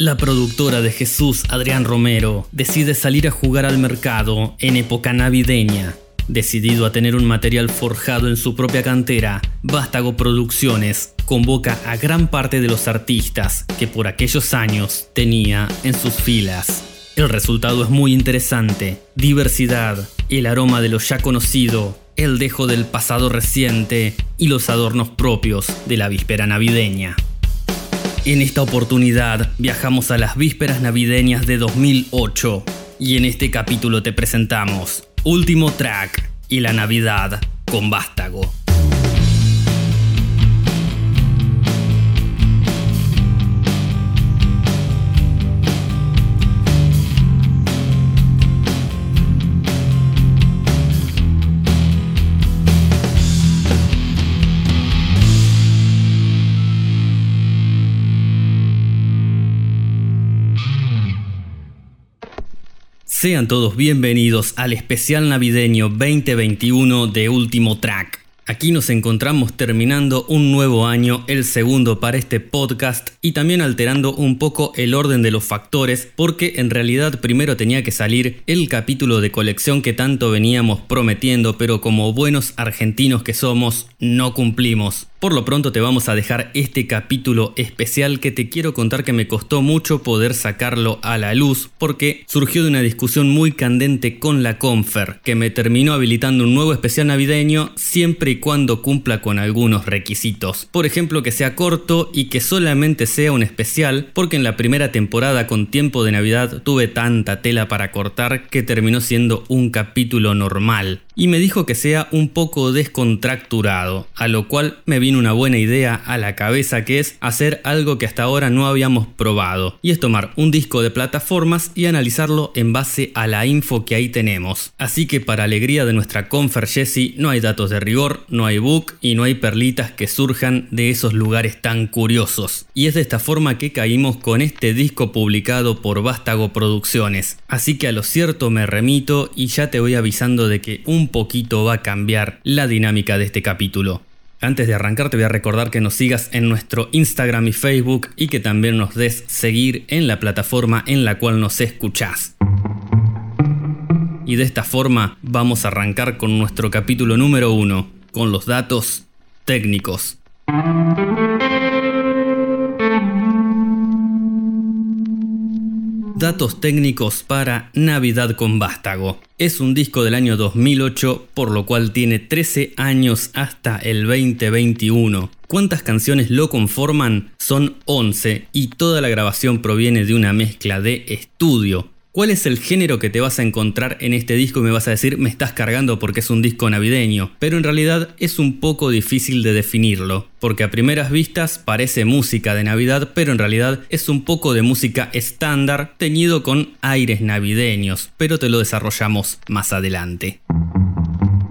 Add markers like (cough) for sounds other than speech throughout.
La productora de Jesús, Adrián Romero, decide salir a jugar al mercado en época navideña. Decidido a tener un material forjado en su propia cantera, Vástago Producciones convoca a gran parte de los artistas que por aquellos años tenía en sus filas. El resultado es muy interesante. Diversidad, el aroma de lo ya conocido, el dejo del pasado reciente y los adornos propios de la víspera navideña. En esta oportunidad viajamos a las vísperas navideñas de 2008 y en este capítulo te presentamos Último Track y la Navidad con Vástago. Sean todos bienvenidos al especial navideño 2021 de Último Track. Aquí nos encontramos terminando un nuevo año, el segundo para este podcast y también alterando un poco el orden de los factores porque en realidad primero tenía que salir el capítulo de colección que tanto veníamos prometiendo pero como buenos argentinos que somos no cumplimos. Por lo pronto te vamos a dejar este capítulo especial que te quiero contar que me costó mucho poder sacarlo a la luz porque surgió de una discusión muy candente con la Confer que me terminó habilitando un nuevo especial navideño siempre y cuando cumpla con algunos requisitos. Por ejemplo que sea corto y que solamente sea un especial porque en la primera temporada con tiempo de Navidad tuve tanta tela para cortar que terminó siendo un capítulo normal y me dijo que sea un poco descontracturado, a lo cual me vino una buena idea a la cabeza que es hacer algo que hasta ahora no habíamos probado, y es tomar un disco de plataformas y analizarlo en base a la info que ahí tenemos. Así que para alegría de nuestra Confer Jessie no hay datos de rigor, no hay book y no hay perlitas que surjan de esos lugares tan curiosos. Y es de esta forma que caímos con este disco publicado por Vástago Producciones. Así que a lo cierto me remito y ya te voy avisando de que un poquito va a cambiar la dinámica de este capítulo. Antes de arrancar te voy a recordar que nos sigas en nuestro Instagram y Facebook y que también nos des seguir en la plataforma en la cual nos escuchás. Y de esta forma vamos a arrancar con nuestro capítulo número uno, con los datos técnicos. Datos técnicos para Navidad con Vástago. Es un disco del año 2008, por lo cual tiene 13 años hasta el 2021. ¿Cuántas canciones lo conforman? Son 11 y toda la grabación proviene de una mezcla de estudio. ¿Cuál es el género que te vas a encontrar en este disco me vas a decir me estás cargando porque es un disco navideño? Pero en realidad es un poco difícil de definirlo, porque a primeras vistas parece música de Navidad, pero en realidad es un poco de música estándar teñido con aires navideños, pero te lo desarrollamos más adelante.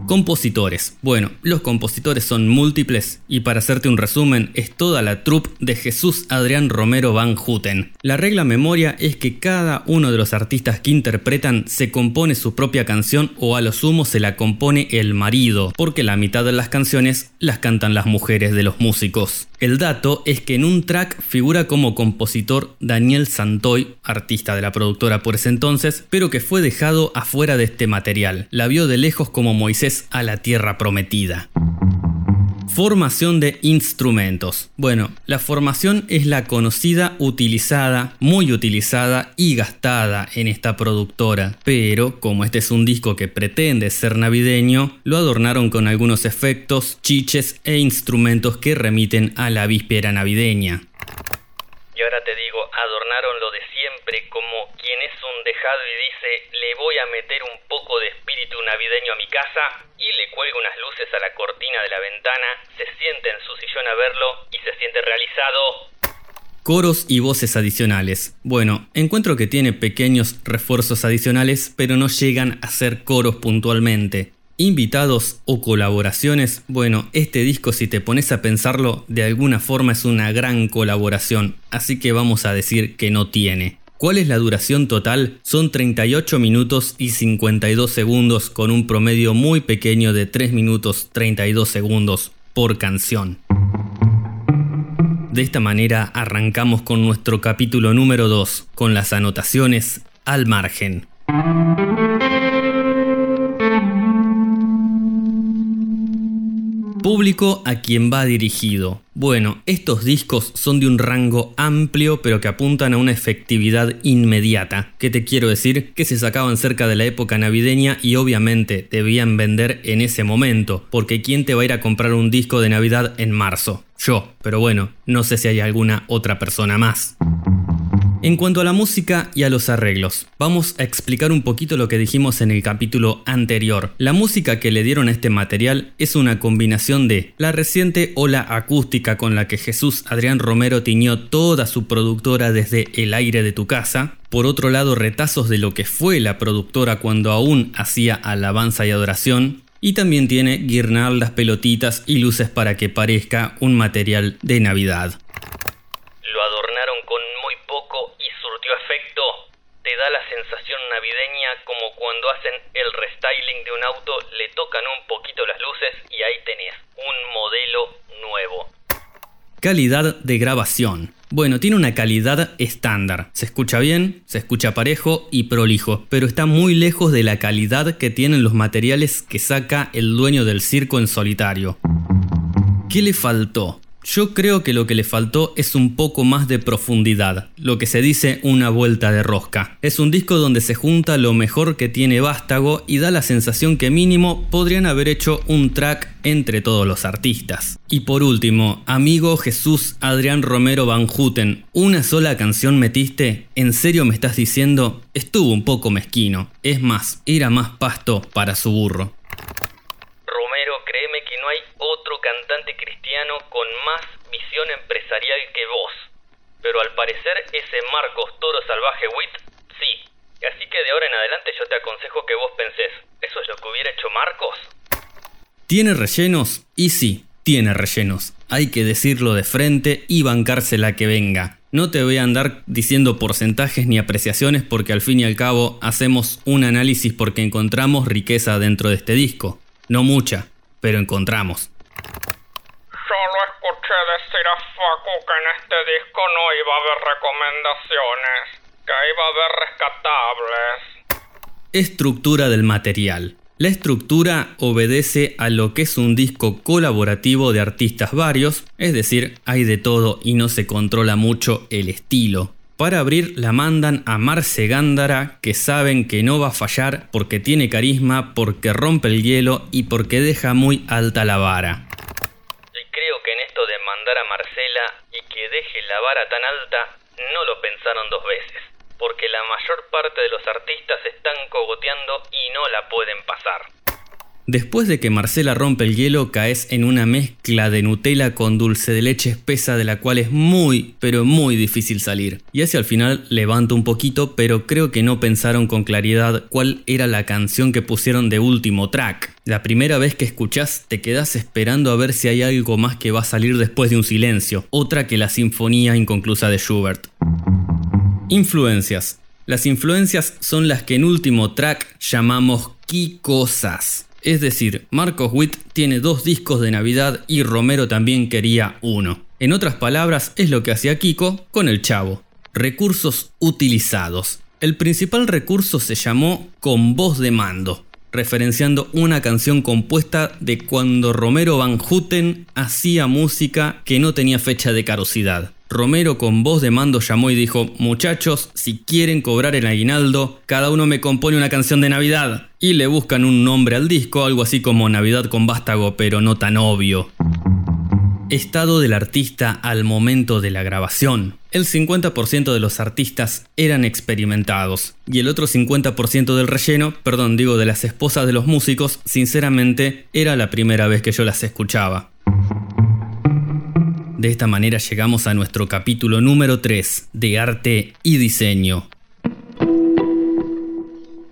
Compositores. Bueno, los compositores son múltiples y para hacerte un resumen es toda la troupe de Jesús Adrián Romero Van Houten. La regla memoria es que cada uno de los artistas que interpretan se compone su propia canción o a lo sumo se la compone el marido, porque la mitad de las canciones las cantan las mujeres de los músicos. El dato es que en un track figura como compositor Daniel Santoy, artista de la productora por ese entonces, pero que fue dejado afuera de este material. La vio de lejos como Moisés a la tierra prometida. Formación de instrumentos. Bueno, la formación es la conocida, utilizada, muy utilizada y gastada en esta productora. Pero, como este es un disco que pretende ser navideño, lo adornaron con algunos efectos, chiches e instrumentos que remiten a la víspera navideña. Y ahora te digo, adornaron lo de siempre como quien es un dejado y dice, le voy a meter un poco de espíritu navideño a mi casa y le cuelga unas luces a la cortina de la ventana, se siente en su sillón a verlo y se siente realizado. Coros y voces adicionales. Bueno, encuentro que tiene pequeños refuerzos adicionales, pero no llegan a ser coros puntualmente. Invitados o colaboraciones, bueno, este disco si te pones a pensarlo, de alguna forma es una gran colaboración, así que vamos a decir que no tiene. ¿Cuál es la duración total? Son 38 minutos y 52 segundos con un promedio muy pequeño de 3 minutos 32 segundos por canción. De esta manera arrancamos con nuestro capítulo número 2, con las anotaciones al margen. Público a quien va dirigido. Bueno, estos discos son de un rango amplio pero que apuntan a una efectividad inmediata. ¿Qué te quiero decir? Que se sacaban cerca de la época navideña y obviamente debían vender en ese momento, porque ¿quién te va a ir a comprar un disco de Navidad en marzo? Yo, pero bueno, no sé si hay alguna otra persona más. En cuanto a la música y a los arreglos, vamos a explicar un poquito lo que dijimos en el capítulo anterior. La música que le dieron a este material es una combinación de la reciente ola acústica con la que Jesús Adrián Romero tiñó toda su productora desde El aire de tu casa, por otro lado retazos de lo que fue la productora cuando aún hacía alabanza y adoración, y también tiene guirnaldas, pelotitas y luces para que parezca un material de Navidad. Da la sensación navideña como cuando hacen el restyling de un auto, le tocan un poquito las luces y ahí tenés un modelo nuevo. Calidad de grabación. Bueno, tiene una calidad estándar. Se escucha bien, se escucha parejo y prolijo, pero está muy lejos de la calidad que tienen los materiales que saca el dueño del circo en solitario. ¿Qué le faltó? Yo creo que lo que le faltó es un poco más de profundidad, lo que se dice una vuelta de rosca. Es un disco donde se junta lo mejor que tiene Vástago y da la sensación que mínimo podrían haber hecho un track entre todos los artistas. Y por último, amigo Jesús Adrián Romero Van Houten, ¿una sola canción metiste? ¿En serio me estás diciendo? Estuvo un poco mezquino. Es más, era más pasto para su burro otro cantante con más visión empresarial que vos. Pero al parecer ese Marcos Toro Salvaje Wit, sí. Así que de ahora en adelante yo te aconsejo que vos pensés, ¿eso es lo que hubiera hecho Marcos? ¿Tiene rellenos? Y sí, tiene rellenos. Hay que decirlo de frente y bancársela que venga. No te voy a andar diciendo porcentajes ni apreciaciones porque al fin y al cabo hacemos un análisis porque encontramos riqueza dentro de este disco. No mucha, pero encontramos. Escuché decir a Facu que en este disco no iba a haber recomendaciones, que iba a haber rescatables. Estructura del material. La estructura obedece a lo que es un disco colaborativo de artistas varios, es decir, hay de todo y no se controla mucho el estilo. Para abrir la mandan a Marce Gándara, que saben que no va a fallar porque tiene carisma, porque rompe el hielo y porque deja muy alta la vara. Y creo que en esto de mandar a Marcela y que deje la vara tan alta, no lo pensaron dos veces, porque la mayor parte de los artistas están cogoteando y no la pueden pasar. Después de que Marcela rompe el hielo, caes en una mezcla de Nutella con dulce de leche espesa de la cual es muy, pero muy difícil salir. Y hacia el final levanto un poquito, pero creo que no pensaron con claridad cuál era la canción que pusieron de último track. La primera vez que escuchás te quedas esperando a ver si hay algo más que va a salir después de un silencio, otra que la sinfonía inconclusa de Schubert. Influencias. Las influencias son las que en último track llamamos cosas. Es decir, Marcos Witt tiene dos discos de Navidad y Romero también quería uno. En otras palabras, es lo que hacía Kiko con el Chavo. Recursos utilizados. El principal recurso se llamó Con voz de mando, referenciando una canción compuesta de cuando Romero Van Houten hacía música que no tenía fecha de caducidad. Romero con voz de mando llamó y dijo, muchachos, si quieren cobrar el aguinaldo, cada uno me compone una canción de Navidad. Y le buscan un nombre al disco, algo así como Navidad con vástago, pero no tan obvio. Estado del artista al momento de la grabación. El 50% de los artistas eran experimentados y el otro 50% del relleno, perdón, digo de las esposas de los músicos, sinceramente era la primera vez que yo las escuchaba. De esta manera llegamos a nuestro capítulo número 3 de arte y diseño.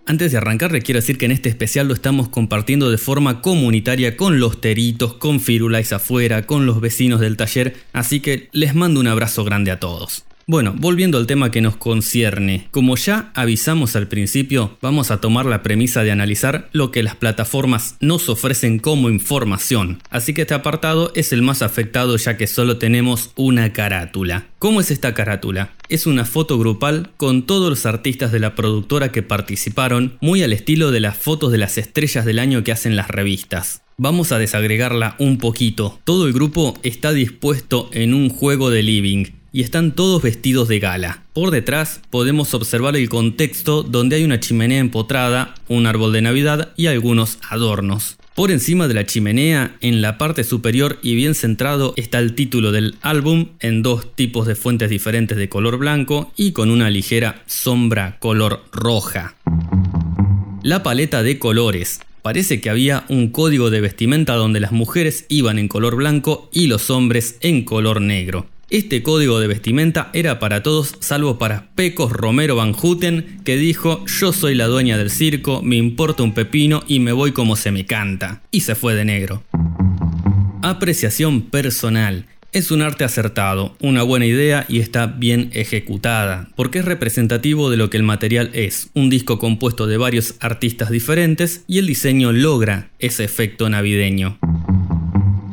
Antes de arrancar les quiero decir que en este especial lo estamos compartiendo de forma comunitaria con los teritos, con Firulais afuera, con los vecinos del taller, así que les mando un abrazo grande a todos. Bueno, volviendo al tema que nos concierne, como ya avisamos al principio, vamos a tomar la premisa de analizar lo que las plataformas nos ofrecen como información, así que este apartado es el más afectado ya que solo tenemos una carátula. ¿Cómo es esta carátula? Es una foto grupal con todos los artistas de la productora que participaron, muy al estilo de las fotos de las estrellas del año que hacen las revistas. Vamos a desagregarla un poquito. Todo el grupo está dispuesto en un juego de living y están todos vestidos de gala. Por detrás podemos observar el contexto donde hay una chimenea empotrada, un árbol de Navidad y algunos adornos. Por encima de la chimenea, en la parte superior y bien centrado, está el título del álbum en dos tipos de fuentes diferentes de color blanco y con una ligera sombra color roja. La paleta de colores. Parece que había un código de vestimenta donde las mujeres iban en color blanco y los hombres en color negro. Este código de vestimenta era para todos salvo para Pecos Romero Van Houten, que dijo yo soy la dueña del circo, me importa un pepino y me voy como se me canta, y se fue de negro. Apreciación personal. Es un arte acertado, una buena idea y está bien ejecutada, porque es representativo de lo que el material es, un disco compuesto de varios artistas diferentes y el diseño logra ese efecto navideño.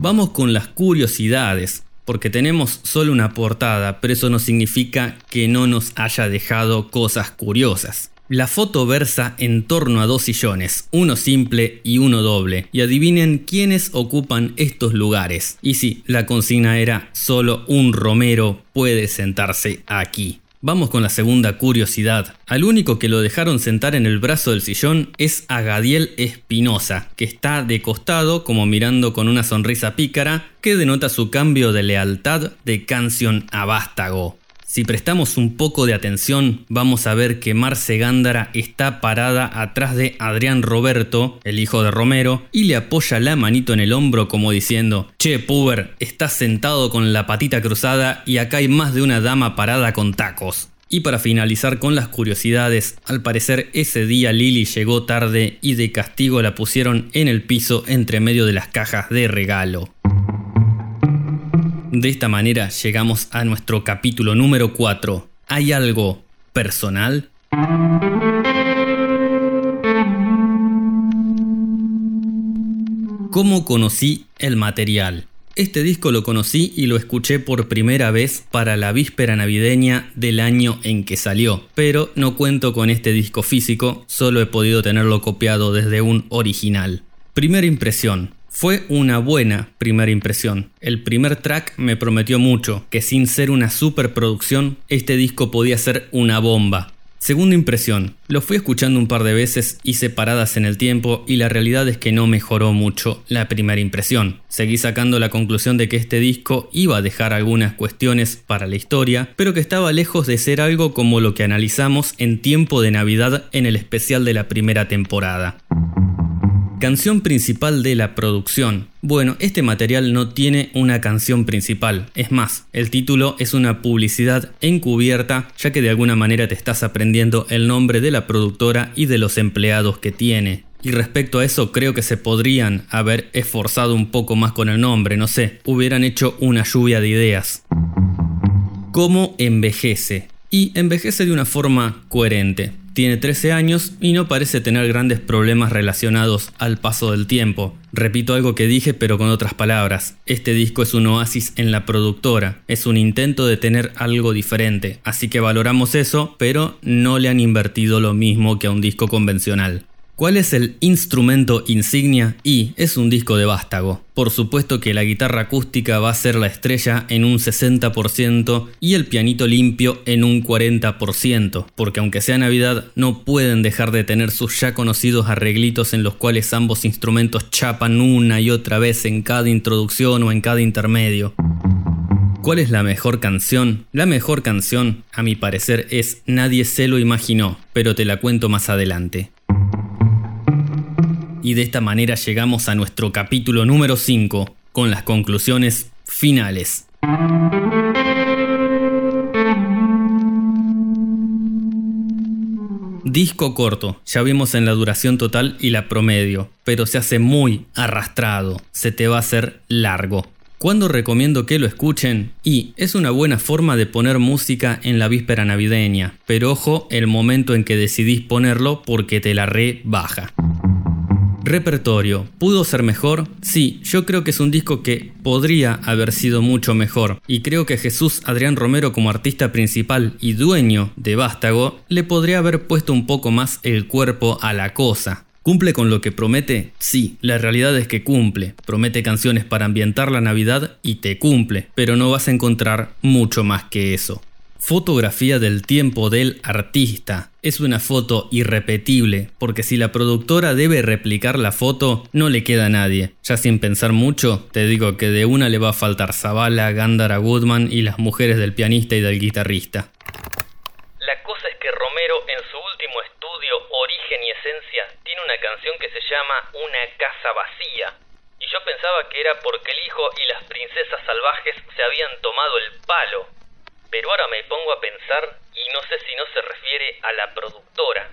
Vamos con las curiosidades porque tenemos solo una portada, pero eso no significa que no nos haya dejado cosas curiosas. La foto versa en torno a dos sillones, uno simple y uno doble, y adivinen quiénes ocupan estos lugares. Y sí, la consigna era solo un Romero puede sentarse aquí. Vamos con la segunda curiosidad. Al único que lo dejaron sentar en el brazo del sillón es a Gadiel Espinosa, que está de costado como mirando con una sonrisa pícara que denota su cambio de lealtad de canción a vástago. Si prestamos un poco de atención, vamos a ver que Marce Gándara está parada atrás de Adrián Roberto, el hijo de Romero, y le apoya la manito en el hombro como diciendo, Che, Puber, estás sentado con la patita cruzada y acá hay más de una dama parada con tacos. Y para finalizar con las curiosidades, al parecer ese día Lily llegó tarde y de castigo la pusieron en el piso entre medio de las cajas de regalo. De esta manera llegamos a nuestro capítulo número 4. ¿Hay algo personal? ¿Cómo conocí el material? Este disco lo conocí y lo escuché por primera vez para la víspera navideña del año en que salió, pero no cuento con este disco físico, solo he podido tenerlo copiado desde un original. Primera impresión, fue una buena primera impresión. El primer track me prometió mucho, que sin ser una superproducción, este disco podía ser una bomba. Segunda impresión, lo fui escuchando un par de veces y separadas en el tiempo y la realidad es que no mejoró mucho la primera impresión. Seguí sacando la conclusión de que este disco iba a dejar algunas cuestiones para la historia, pero que estaba lejos de ser algo como lo que analizamos en tiempo de Navidad en el especial de la primera temporada. Canción principal de la producción. Bueno, este material no tiene una canción principal. Es más, el título es una publicidad encubierta ya que de alguna manera te estás aprendiendo el nombre de la productora y de los empleados que tiene. Y respecto a eso creo que se podrían haber esforzado un poco más con el nombre, no sé, hubieran hecho una lluvia de ideas. ¿Cómo envejece? Y envejece de una forma coherente. Tiene 13 años y no parece tener grandes problemas relacionados al paso del tiempo. Repito algo que dije pero con otras palabras. Este disco es un oasis en la productora, es un intento de tener algo diferente, así que valoramos eso, pero no le han invertido lo mismo que a un disco convencional. ¿Cuál es el instrumento insignia? Y es un disco de vástago. Por supuesto que la guitarra acústica va a ser la estrella en un 60% y el pianito limpio en un 40%, porque aunque sea Navidad no pueden dejar de tener sus ya conocidos arreglitos en los cuales ambos instrumentos chapan una y otra vez en cada introducción o en cada intermedio. ¿Cuál es la mejor canción? La mejor canción, a mi parecer, es Nadie se lo imaginó, pero te la cuento más adelante. Y de esta manera llegamos a nuestro capítulo número 5, con las conclusiones finales. Disco corto, ya vimos en la duración total y la promedio, pero se hace muy arrastrado, se te va a hacer largo. ¿Cuándo recomiendo que lo escuchen? Y es una buena forma de poner música en la víspera navideña, pero ojo el momento en que decidís ponerlo porque te la re baja. Repertorio. ¿Pudo ser mejor? Sí, yo creo que es un disco que podría haber sido mucho mejor. Y creo que Jesús Adrián Romero como artista principal y dueño de Vástago le podría haber puesto un poco más el cuerpo a la cosa. ¿Cumple con lo que promete? Sí, la realidad es que cumple. Promete canciones para ambientar la Navidad y te cumple, pero no vas a encontrar mucho más que eso. Fotografía del tiempo del artista. Es una foto irrepetible, porque si la productora debe replicar la foto, no le queda a nadie. Ya sin pensar mucho, te digo que de una le va a faltar Zavala, Gandara Goodman y las mujeres del pianista y del guitarrista. La cosa es que Romero en su último estudio Origen y Esencia tiene una canción que se llama Una casa vacía. Y yo pensaba que era porque el hijo y las princesas salvajes se habían tomado el palo. Pero ahora me pongo a pensar y no sé si no se refiere a la productora.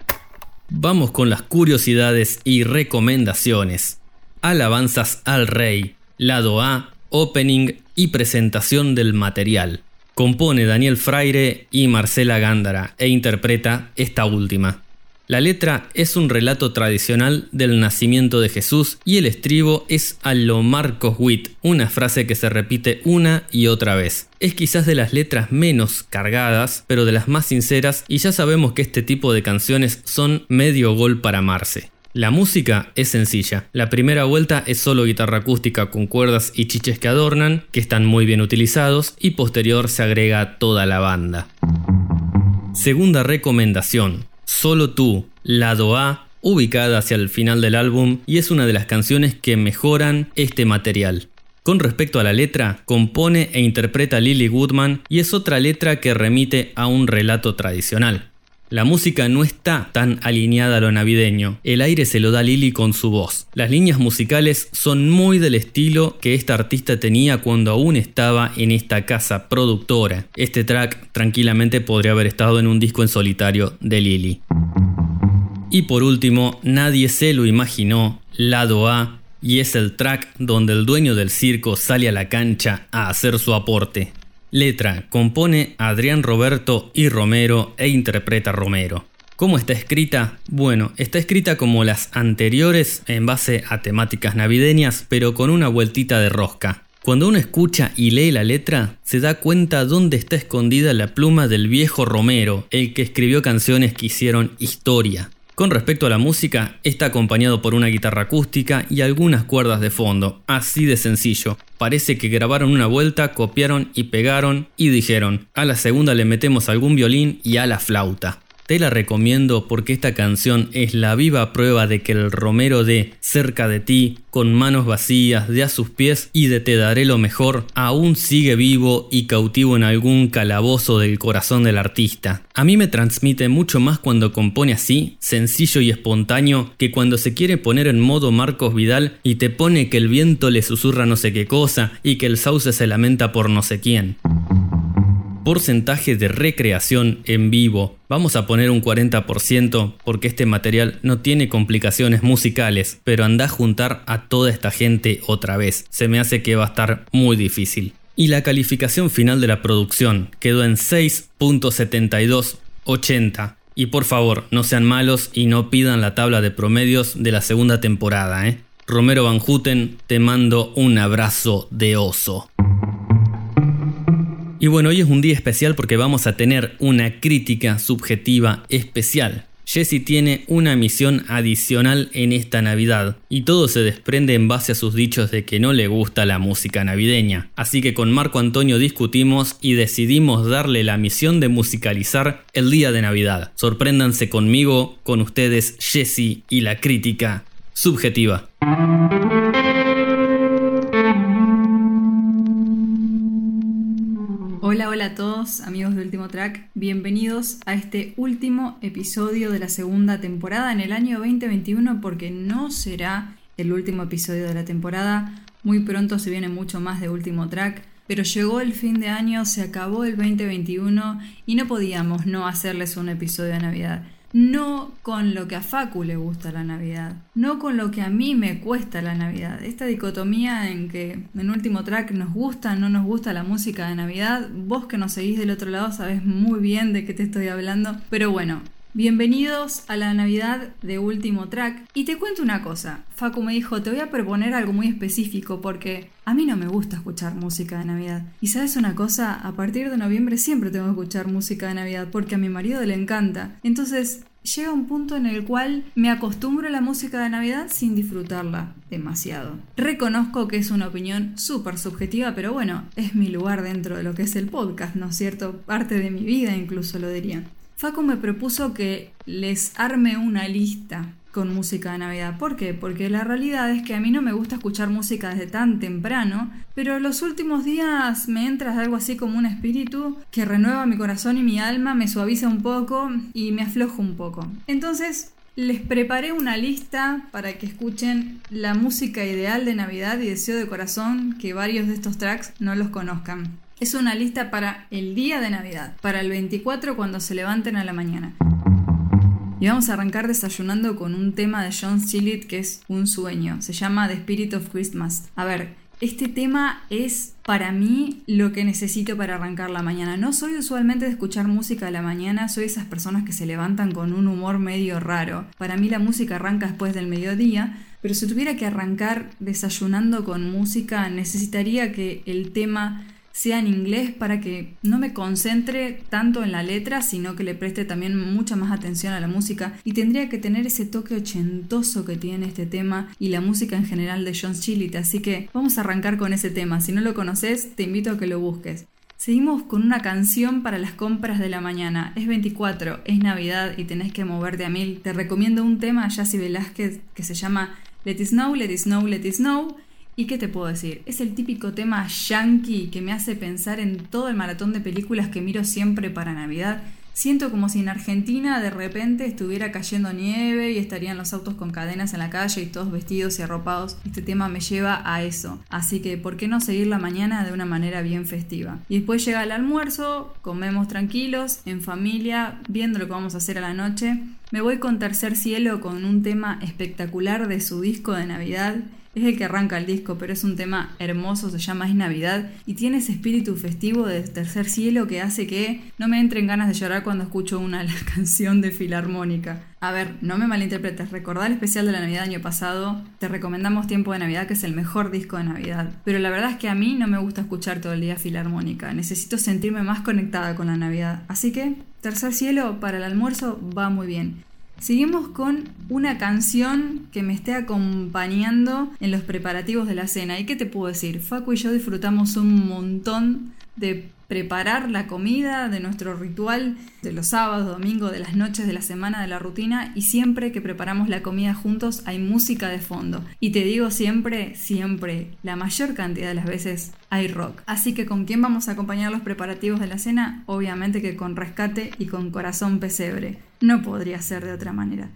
Vamos con las curiosidades y recomendaciones. Alabanzas al Rey, lado A, opening y presentación del material. Compone Daniel Fraire y Marcela Gándara e interpreta esta última. La letra es un relato tradicional del nacimiento de Jesús y el estribo es a lo Marcos Witt, una frase que se repite una y otra vez. Es quizás de las letras menos cargadas, pero de las más sinceras y ya sabemos que este tipo de canciones son medio gol para amarse. La música es sencilla. La primera vuelta es solo guitarra acústica con cuerdas y chiches que adornan, que están muy bien utilizados, y posterior se agrega toda la banda. Segunda recomendación. Solo tú, lado A, ubicada hacia el final del álbum y es una de las canciones que mejoran este material. Con respecto a la letra, compone e interpreta Lily Goodman y es otra letra que remite a un relato tradicional. La música no está tan alineada a lo navideño, el aire se lo da Lily con su voz. Las líneas musicales son muy del estilo que esta artista tenía cuando aún estaba en esta casa productora. Este track tranquilamente podría haber estado en un disco en solitario de Lily. Y por último, nadie se lo imaginó, lado A, y es el track donde el dueño del circo sale a la cancha a hacer su aporte. Letra, compone Adrián Roberto y Romero e interpreta Romero. ¿Cómo está escrita? Bueno, está escrita como las anteriores en base a temáticas navideñas, pero con una vueltita de rosca. Cuando uno escucha y lee la letra, se da cuenta dónde está escondida la pluma del viejo Romero, el que escribió canciones que hicieron historia. Con respecto a la música, está acompañado por una guitarra acústica y algunas cuerdas de fondo, así de sencillo. Parece que grabaron una vuelta, copiaron y pegaron y dijeron, a la segunda le metemos algún violín y a la flauta. Te la recomiendo porque esta canción es la viva prueba de que el Romero de Cerca de ti, con manos vacías, de a sus pies y de Te daré lo mejor, aún sigue vivo y cautivo en algún calabozo del corazón del artista. A mí me transmite mucho más cuando compone así, sencillo y espontáneo, que cuando se quiere poner en modo Marcos Vidal y te pone que el viento le susurra no sé qué cosa y que el sauce se lamenta por no sé quién porcentaje de recreación en vivo. Vamos a poner un 40% porque este material no tiene complicaciones musicales, pero anda a juntar a toda esta gente otra vez. Se me hace que va a estar muy difícil. Y la calificación final de la producción quedó en 6.7280. Y por favor, no sean malos y no pidan la tabla de promedios de la segunda temporada, ¿eh? Romero Van Houten, te mando un abrazo de oso. Y bueno, hoy es un día especial porque vamos a tener una crítica subjetiva especial. Jesse tiene una misión adicional en esta Navidad y todo se desprende en base a sus dichos de que no le gusta la música navideña. Así que con Marco Antonio discutimos y decidimos darle la misión de musicalizar el día de Navidad. Sorpréndanse conmigo, con ustedes Jesse y la crítica subjetiva. Hola, hola a todos, amigos de Último Track. Bienvenidos a este último episodio de la segunda temporada en el año 2021 porque no será el último episodio de la temporada. Muy pronto se viene mucho más de Último Track. Pero llegó el fin de año, se acabó el 2021 y no podíamos no hacerles un episodio de Navidad. No con lo que a Facu le gusta la Navidad, no con lo que a mí me cuesta la Navidad. Esta dicotomía en que en último track nos gusta, no nos gusta la música de Navidad, vos que nos seguís del otro lado sabés muy bien de qué te estoy hablando, pero bueno, Bienvenidos a la Navidad de Último Track. Y te cuento una cosa, Facu me dijo, te voy a proponer algo muy específico porque a mí no me gusta escuchar música de Navidad. Y sabes una cosa, a partir de noviembre siempre tengo que escuchar música de Navidad porque a mi marido le encanta. Entonces llega un punto en el cual me acostumbro a la música de Navidad sin disfrutarla demasiado. Reconozco que es una opinión súper subjetiva, pero bueno, es mi lugar dentro de lo que es el podcast, ¿no es cierto? Parte de mi vida incluso lo diría. Facu me propuso que les arme una lista con música de Navidad. ¿Por qué? Porque la realidad es que a mí no me gusta escuchar música desde tan temprano, pero los últimos días me entra algo así como un espíritu que renueva mi corazón y mi alma, me suaviza un poco y me afloja un poco. Entonces les preparé una lista para que escuchen la música ideal de Navidad y deseo de corazón que varios de estos tracks no los conozcan. Es una lista para el día de Navidad, para el 24 cuando se levanten a la mañana. Y vamos a arrancar desayunando con un tema de John Sillit que es un sueño. Se llama The Spirit of Christmas. A ver, este tema es para mí lo que necesito para arrancar la mañana. No soy usualmente de escuchar música a la mañana, soy esas personas que se levantan con un humor medio raro. Para mí la música arranca después del mediodía, pero si tuviera que arrancar desayunando con música, necesitaría que el tema sea en inglés para que no me concentre tanto en la letra, sino que le preste también mucha más atención a la música y tendría que tener ese toque ochentoso que tiene este tema y la música en general de John Chillit, así que vamos a arrancar con ese tema, si no lo conoces te invito a que lo busques. Seguimos con una canción para las compras de la mañana. Es 24, es Navidad y tenés que moverte a mil. Te recomiendo un tema de Jassy Velázquez que se llama Let It Snow, Let It Snow, Let It Snow ¿Y qué te puedo decir? Es el típico tema yankee que me hace pensar en todo el maratón de películas que miro siempre para Navidad. Siento como si en Argentina de repente estuviera cayendo nieve y estarían los autos con cadenas en la calle y todos vestidos y arropados. Este tema me lleva a eso. Así que, ¿por qué no seguir la mañana de una manera bien festiva? Y después llega el almuerzo, comemos tranquilos, en familia, viendo lo que vamos a hacer a la noche. Me voy con Tercer Cielo con un tema espectacular de su disco de Navidad es el que arranca el disco, pero es un tema hermoso, se llama Es Navidad y tiene ese espíritu festivo de tercer cielo que hace que no me entren ganas de llorar cuando escucho una (laughs) canción de Filarmónica. A ver, no me malinterpretes, recordar el especial de la Navidad año pasado, te recomendamos Tiempo de Navidad, que es el mejor disco de Navidad. Pero la verdad es que a mí no me gusta escuchar todo el día Filarmónica, necesito sentirme más conectada con la Navidad. Así que, Tercer Cielo para el almuerzo va muy bien. Seguimos con una canción que me esté acompañando en los preparativos de la cena. ¿Y qué te puedo decir? Facu y yo disfrutamos un montón de preparar la comida, de nuestro ritual de los sábados, domingos, de las noches de la semana, de la rutina y siempre que preparamos la comida juntos hay música de fondo. Y te digo siempre, siempre, la mayor cantidad de las veces hay rock. Así que con quién vamos a acompañar los preparativos de la cena? Obviamente que con rescate y con corazón pesebre. No podría ser de otra manera.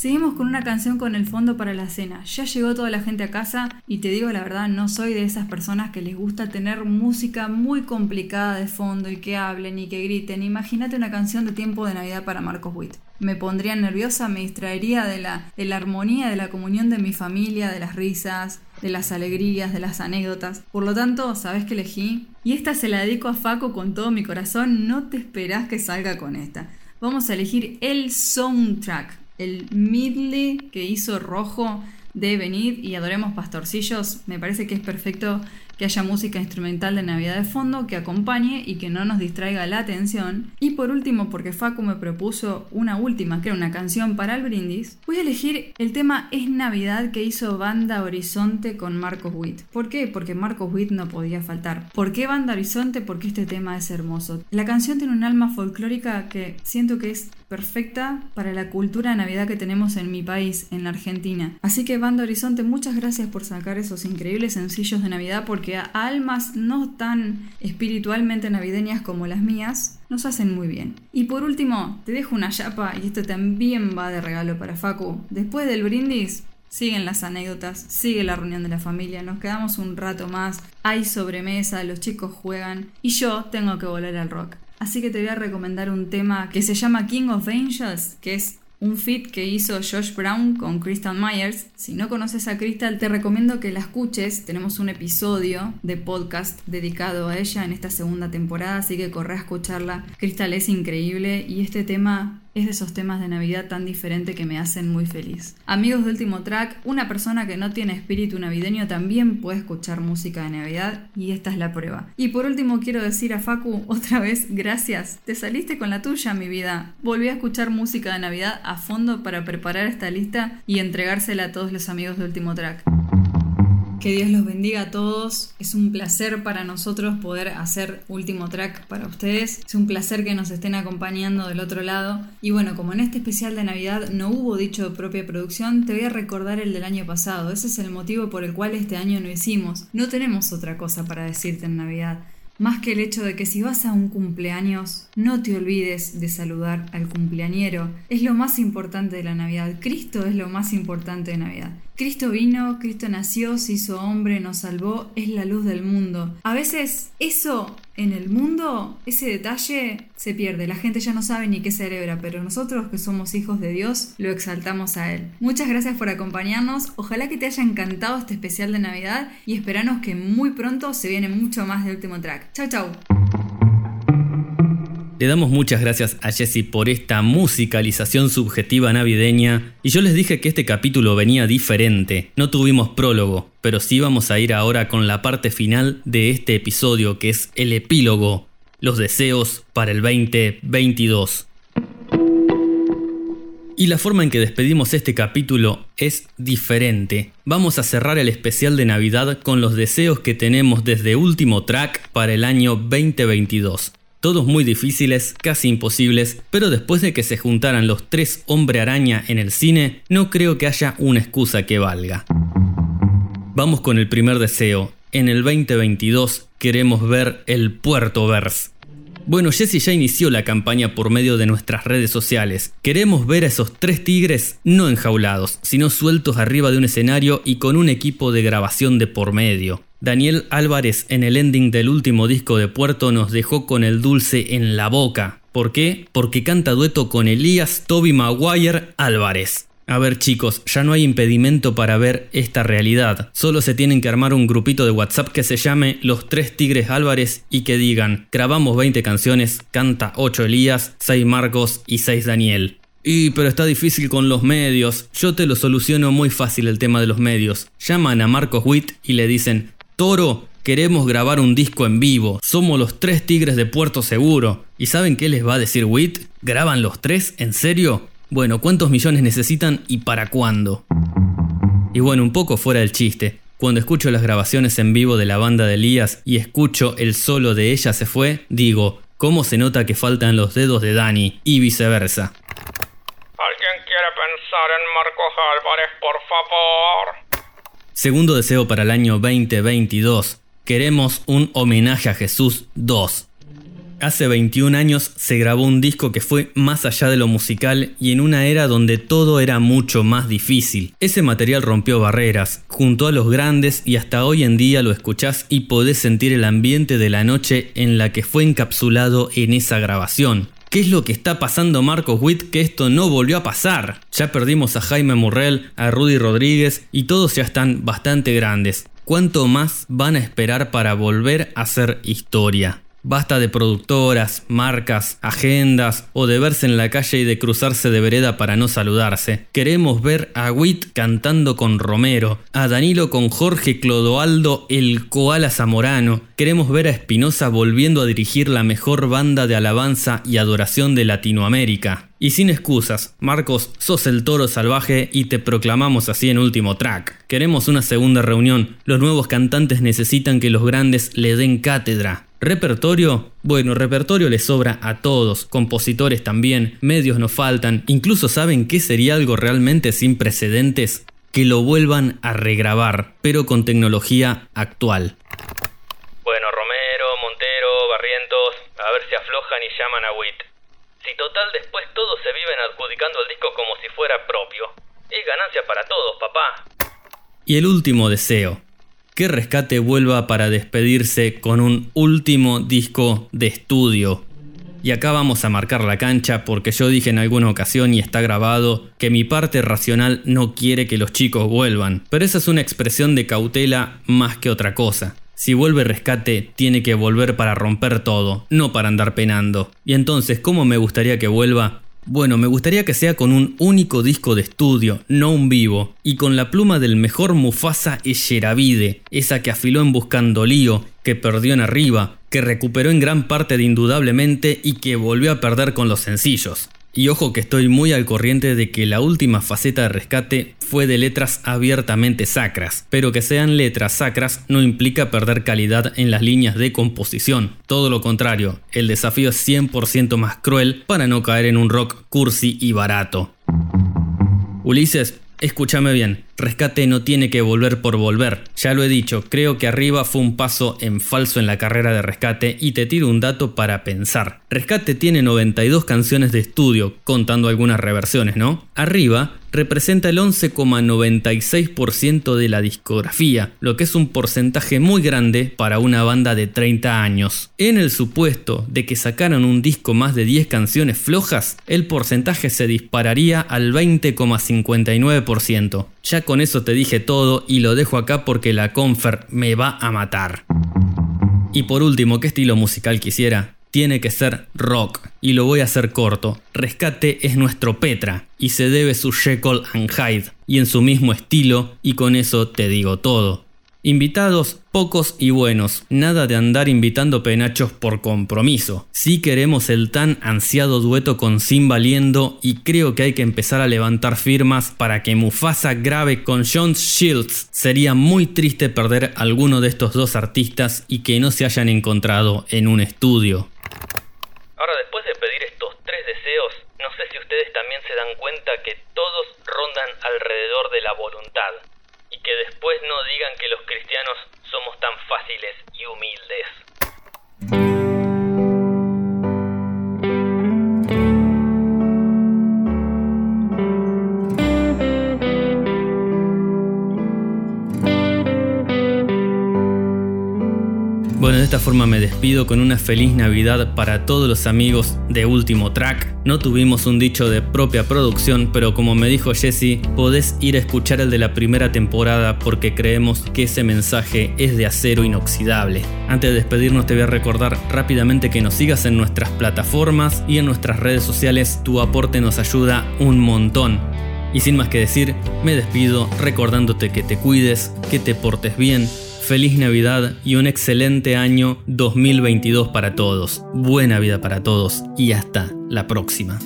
Seguimos con una canción con el fondo para la cena. Ya llegó toda la gente a casa y te digo la verdad, no soy de esas personas que les gusta tener música muy complicada de fondo y que hablen y que griten. Imagínate una canción de tiempo de Navidad para Marcos Witt. Me pondría nerviosa, me distraería de la, de la armonía, de la comunión de mi familia, de las risas, de las alegrías, de las anécdotas. Por lo tanto, ¿sabes qué elegí? Y esta se la dedico a Faco con todo mi corazón, no te esperás que salga con esta. Vamos a elegir el soundtrack el medley que hizo Rojo de Venid y Adoremos Pastorcillos, me parece que es perfecto que haya música instrumental de Navidad de fondo que acompañe y que no nos distraiga la atención. Y por último, porque Facu me propuso una última, que era una canción para el brindis, voy a elegir el tema Es Navidad que hizo Banda Horizonte con Marcos Witt. ¿Por qué? Porque Marcos Witt no podía faltar. ¿Por qué Banda Horizonte? Porque este tema es hermoso. La canción tiene un alma folclórica que siento que es perfecta para la cultura de Navidad que tenemos en mi país, en la Argentina. Así que Banda Horizonte, muchas gracias por sacar esos increíbles sencillos de Navidad porque a almas no tan espiritualmente navideñas como las mías nos hacen muy bien. Y por último, te dejo una chapa y esto también va de regalo para Facu. Después del brindis, Siguen las anécdotas, sigue la reunión de la familia, nos quedamos un rato más, hay sobremesa, los chicos juegan y yo tengo que volver al rock. Así que te voy a recomendar un tema que se llama King of Angels, que es un feat que hizo Josh Brown con Crystal Myers. Si no conoces a Crystal, te recomiendo que la escuches. Tenemos un episodio de podcast dedicado a ella en esta segunda temporada, así que corre a escucharla. Crystal es increíble y este tema es de esos temas de Navidad tan diferente que me hacen muy feliz. Amigos de último track, una persona que no tiene espíritu navideño también puede escuchar música de Navidad y esta es la prueba. Y por último quiero decir a Facu (laughs) otra vez gracias. Te saliste con la tuya, mi vida. Volví a escuchar música de Navidad a fondo para preparar esta lista y entregársela a todos los amigos de último track. Que Dios los bendiga a todos. Es un placer para nosotros poder hacer último track para ustedes. Es un placer que nos estén acompañando del otro lado. Y bueno, como en este especial de Navidad no hubo dicho propia producción, te voy a recordar el del año pasado. Ese es el motivo por el cual este año no hicimos. No tenemos otra cosa para decirte en Navidad. Más que el hecho de que si vas a un cumpleaños, no te olvides de saludar al cumpleañero. Es lo más importante de la Navidad. Cristo es lo más importante de Navidad. Cristo vino, Cristo nació, se hizo hombre, nos salvó, es la luz del mundo. A veces eso en el mundo, ese detalle se pierde, la gente ya no sabe ni qué celebra, pero nosotros que somos hijos de Dios lo exaltamos a Él. Muchas gracias por acompañarnos, ojalá que te haya encantado este especial de Navidad y esperanos que muy pronto se viene mucho más de último track. Chau chau. Le damos muchas gracias a Jesse por esta musicalización subjetiva navideña y yo les dije que este capítulo venía diferente, no tuvimos prólogo, pero sí vamos a ir ahora con la parte final de este episodio que es el epílogo, los deseos para el 2022. Y la forma en que despedimos este capítulo es diferente. Vamos a cerrar el especial de Navidad con los deseos que tenemos desde último track para el año 2022 todos muy difíciles, casi imposibles, pero después de que se juntaran los tres hombre araña en el cine, no creo que haya una excusa que valga. Vamos con el primer deseo. En el 2022 queremos ver el Puerto Verse. Bueno, Jesse ya inició la campaña por medio de nuestras redes sociales. Queremos ver a esos tres tigres no enjaulados, sino sueltos arriba de un escenario y con un equipo de grabación de por medio. Daniel Álvarez en el ending del último disco de Puerto nos dejó con el dulce en la boca. ¿Por qué? Porque canta dueto con Elías Toby Maguire Álvarez. A ver chicos, ya no hay impedimento para ver esta realidad. Solo se tienen que armar un grupito de WhatsApp que se llame Los Tres Tigres Álvarez y que digan, grabamos 20 canciones, canta 8 Elías, 6 Marcos y 6 Daniel. Y pero está difícil con los medios. Yo te lo soluciono muy fácil el tema de los medios. Llaman a Marcos Witt y le dicen, Toro, queremos grabar un disco en vivo. Somos los tres tigres de Puerto Seguro. ¿Y saben qué les va a decir Witt? ¿Graban los tres? ¿En serio? Bueno, ¿cuántos millones necesitan y para cuándo? Y bueno, un poco fuera del chiste. Cuando escucho las grabaciones en vivo de la banda de Elías y escucho el solo de Ella se fue, digo, ¿cómo se nota que faltan los dedos de Dani? Y viceversa. ¿Alguien quiere pensar en Marcos Álvarez, por favor? Segundo deseo para el año 2022. Queremos un homenaje a Jesús 2. Hace 21 años se grabó un disco que fue más allá de lo musical y en una era donde todo era mucho más difícil. Ese material rompió barreras, junto a los grandes y hasta hoy en día lo escuchás y podés sentir el ambiente de la noche en la que fue encapsulado en esa grabación. ¿Qué es lo que está pasando Marcos Witt que esto no volvió a pasar? Ya perdimos a Jaime Murrell, a Rudy Rodríguez y todos ya están bastante grandes. ¿Cuánto más van a esperar para volver a hacer historia? Basta de productoras, marcas, agendas o de verse en la calle y de cruzarse de vereda para no saludarse. Queremos ver a Witt cantando con Romero, a Danilo con Jorge Clodoaldo el Koala Zamorano. Queremos ver a Espinosa volviendo a dirigir la mejor banda de alabanza y adoración de Latinoamérica. Y sin excusas, Marcos, sos el toro salvaje y te proclamamos así en último track. Queremos una segunda reunión. Los nuevos cantantes necesitan que los grandes le den cátedra. ¿Repertorio? Bueno, repertorio le sobra a todos, compositores también, medios no faltan, incluso saben qué sería algo realmente sin precedentes, que lo vuelvan a regrabar, pero con tecnología actual. Bueno, Romero, Montero, Barrientos, a ver si aflojan y llaman a WIT. Si total después todos se viven adjudicando el disco como si fuera propio. Es ganancia para todos, papá. Y el último deseo, que Rescate vuelva para despedirse con un último disco de estudio. Y acá vamos a marcar la cancha porque yo dije en alguna ocasión y está grabado que mi parte racional no quiere que los chicos vuelvan, pero esa es una expresión de cautela más que otra cosa. Si vuelve rescate, tiene que volver para romper todo, no para andar penando. Y entonces, ¿cómo me gustaría que vuelva? Bueno, me gustaría que sea con un único disco de estudio, no un vivo, y con la pluma del mejor Mufasa Echeravide, esa que afiló en Buscando Lío, que perdió en arriba, que recuperó en gran parte de Indudablemente y que volvió a perder con los sencillos. Y ojo que estoy muy al corriente de que la última faceta de rescate fue de letras abiertamente sacras, pero que sean letras sacras no implica perder calidad en las líneas de composición, todo lo contrario, el desafío es 100% más cruel para no caer en un rock cursi y barato. Ulises, Escúchame bien, Rescate no tiene que volver por volver. Ya lo he dicho, creo que arriba fue un paso en falso en la carrera de Rescate y te tiro un dato para pensar. Rescate tiene 92 canciones de estudio, contando algunas reversiones, ¿no? Arriba representa el 11,96% de la discografía, lo que es un porcentaje muy grande para una banda de 30 años. En el supuesto de que sacaran un disco más de 10 canciones flojas, el porcentaje se dispararía al 20,59%. Ya con eso te dije todo y lo dejo acá porque la Confer me va a matar. Y por último, ¿qué estilo musical quisiera? Tiene que ser rock. Y lo voy a hacer corto. Rescate es nuestro Petra y se debe su Jekyll and Hyde y en su mismo estilo y con eso te digo todo. Invitados pocos y buenos, nada de andar invitando penachos por compromiso. Si queremos el tan ansiado dueto con Sin Valiendo y creo que hay que empezar a levantar firmas para que Mufasa grabe con John Shields. Sería muy triste perder alguno de estos dos artistas y que no se hayan encontrado en un estudio. Ahora, después de pedir estos tres deseos, no sé si ustedes también se dan cuenta que todos rondan alrededor de la voluntad. Y que después no digan que los cristianos somos tan fáciles y humildes. Me despido con una feliz Navidad para todos los amigos de Último Track. No tuvimos un dicho de propia producción, pero como me dijo Jesse, podés ir a escuchar el de la primera temporada porque creemos que ese mensaje es de acero inoxidable. Antes de despedirnos te voy a recordar rápidamente que nos sigas en nuestras plataformas y en nuestras redes sociales. Tu aporte nos ayuda un montón. Y sin más que decir, me despido recordándote que te cuides, que te portes bien feliz Navidad y un excelente año 2022 para todos. Buena vida para todos y hasta la próxima.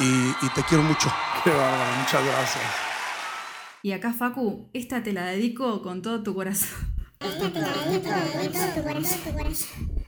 Y, y te quiero mucho. (laughs) Qué bárbaro, muchas gracias. Y acá, Facu, esta te la dedico con todo tu corazón. Esta te la dedico con todo tu corazón.